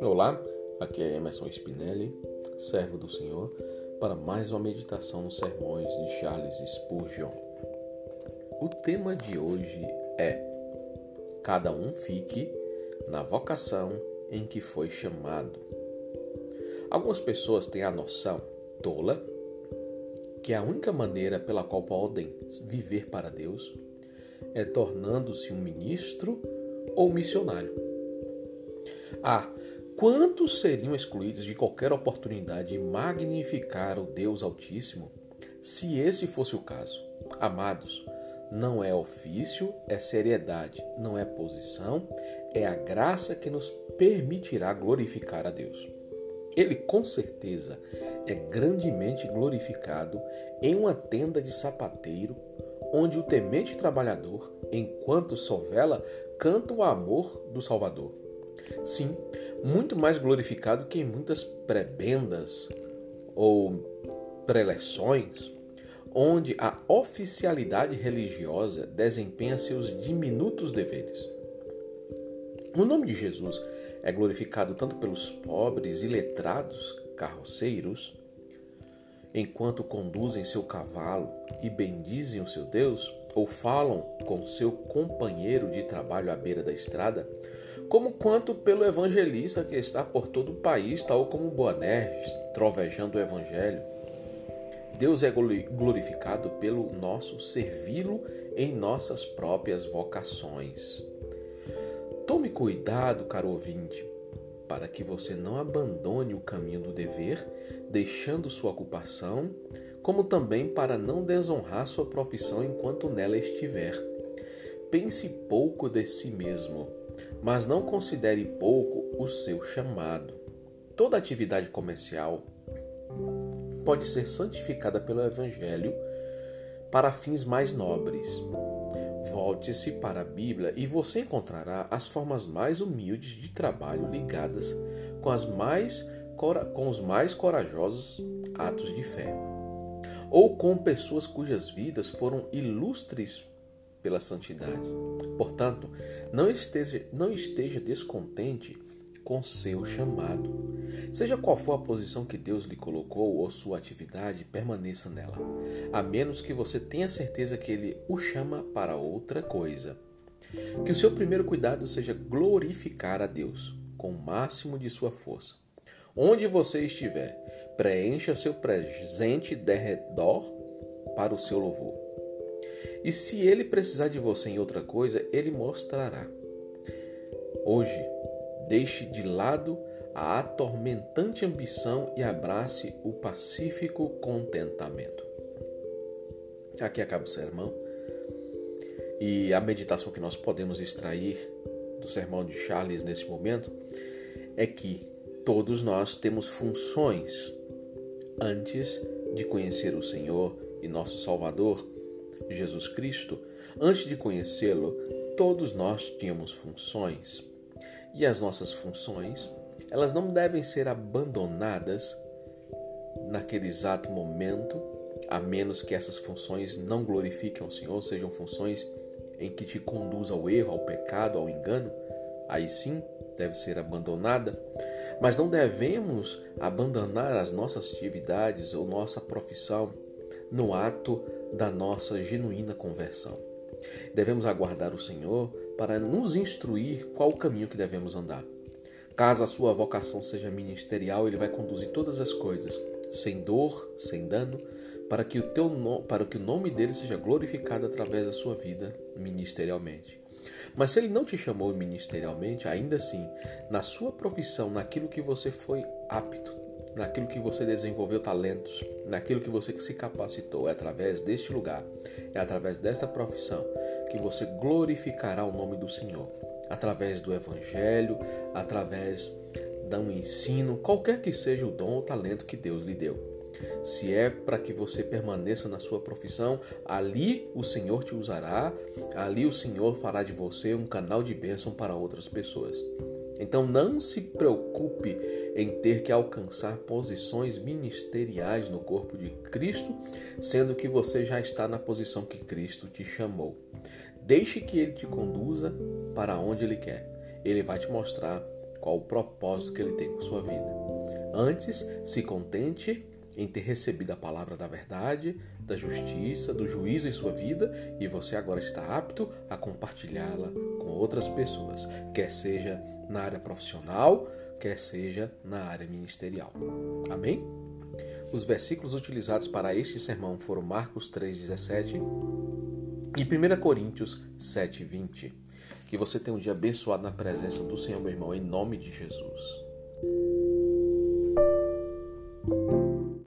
Olá, aqui é Emerson Spinelli, servo do Senhor, para mais uma meditação nos sermões de Charles Spurgeon. O tema de hoje é: Cada um fique na vocação em que foi chamado. Algumas pessoas têm a noção tola que a única maneira pela qual podem viver para Deus é tornando-se um ministro ou missionário. Ah, quantos seriam excluídos de qualquer oportunidade de magnificar o Deus Altíssimo se esse fosse o caso? Amados, não é ofício, é seriedade, não é posição, é a graça que nos permitirá glorificar a Deus. Ele com certeza é grandemente glorificado em uma tenda de sapateiro, onde o temente trabalhador, enquanto sovela, canta o amor do Salvador. Sim, muito mais glorificado que em muitas prebendas ou preleções, onde a oficialidade religiosa desempenha seus diminutos deveres. O nome de Jesus é glorificado tanto pelos pobres e letrados carroceiros, enquanto conduzem seu cavalo e bendizem o seu Deus, ou falam com seu companheiro de trabalho à beira da estrada, como quanto pelo evangelista que está por todo o país, tal como Boanerges, trovejando o evangelho. Deus é glorificado pelo nosso servi-lo em nossas próprias vocações. Tome cuidado, caro ouvinte, para que você não abandone o caminho do dever, deixando sua ocupação, como também para não desonrar sua profissão enquanto nela estiver. Pense pouco de si mesmo, mas não considere pouco o seu chamado. Toda atividade comercial pode ser santificada pelo Evangelho para fins mais nobres. Volte-se para a Bíblia e você encontrará as formas mais humildes de trabalho ligadas com, as mais, com os mais corajosos atos de fé, ou com pessoas cujas vidas foram ilustres pela santidade. Portanto, não esteja, não esteja descontente com seu chamado. Seja qual for a posição que Deus lhe colocou ou sua atividade, permaneça nela, a menos que você tenha certeza que Ele o chama para outra coisa. Que o seu primeiro cuidado seja glorificar a Deus com o máximo de sua força. Onde você estiver, preencha seu presente de redor para o seu louvor. E se ele precisar de você em outra coisa, ele mostrará. Hoje, Deixe de lado a atormentante ambição e abrace o pacífico contentamento. Aqui acaba o sermão. E a meditação que nós podemos extrair do sermão de Charles nesse momento é que todos nós temos funções antes de conhecer o Senhor e nosso Salvador, Jesus Cristo. Antes de conhecê-lo, todos nós tínhamos funções e as nossas funções, elas não devem ser abandonadas naquele exato momento, a menos que essas funções não glorifiquem o Senhor, sejam funções em que te conduz ao erro, ao pecado, ao engano, aí sim deve ser abandonada. Mas não devemos abandonar as nossas atividades ou nossa profissão no ato da nossa genuína conversão. Devemos aguardar o Senhor para nos instruir qual o caminho que devemos andar. Caso a sua vocação seja ministerial, ele vai conduzir todas as coisas, sem dor, sem dano, para que o, teu no... para que o nome dele seja glorificado através da sua vida ministerialmente. Mas se ele não te chamou ministerialmente, ainda assim, na sua profissão, naquilo que você foi apto, naquilo que você desenvolveu talentos, naquilo que você se capacitou. É através deste lugar, é através desta profissão que você glorificará o nome do Senhor. Através do Evangelho, através do ensino, qualquer que seja o dom ou talento que Deus lhe deu. Se é para que você permaneça na sua profissão, ali o Senhor te usará, ali o Senhor fará de você um canal de bênção para outras pessoas. Então não se preocupe em ter que alcançar posições ministeriais no corpo de Cristo, sendo que você já está na posição que Cristo te chamou. Deixe que ele te conduza para onde ele quer. Ele vai te mostrar qual o propósito que ele tem com sua vida. Antes, se contente em ter recebido a palavra da verdade, da justiça, do juízo em sua vida e você agora está apto a compartilhá-la com outras pessoas, quer seja na área profissional, quer seja na área ministerial. Amém? Os versículos utilizados para este sermão foram Marcos 3,17 e 1 Coríntios 7,20. Que você tenha um dia abençoado na presença do Senhor, meu irmão, em nome de Jesus.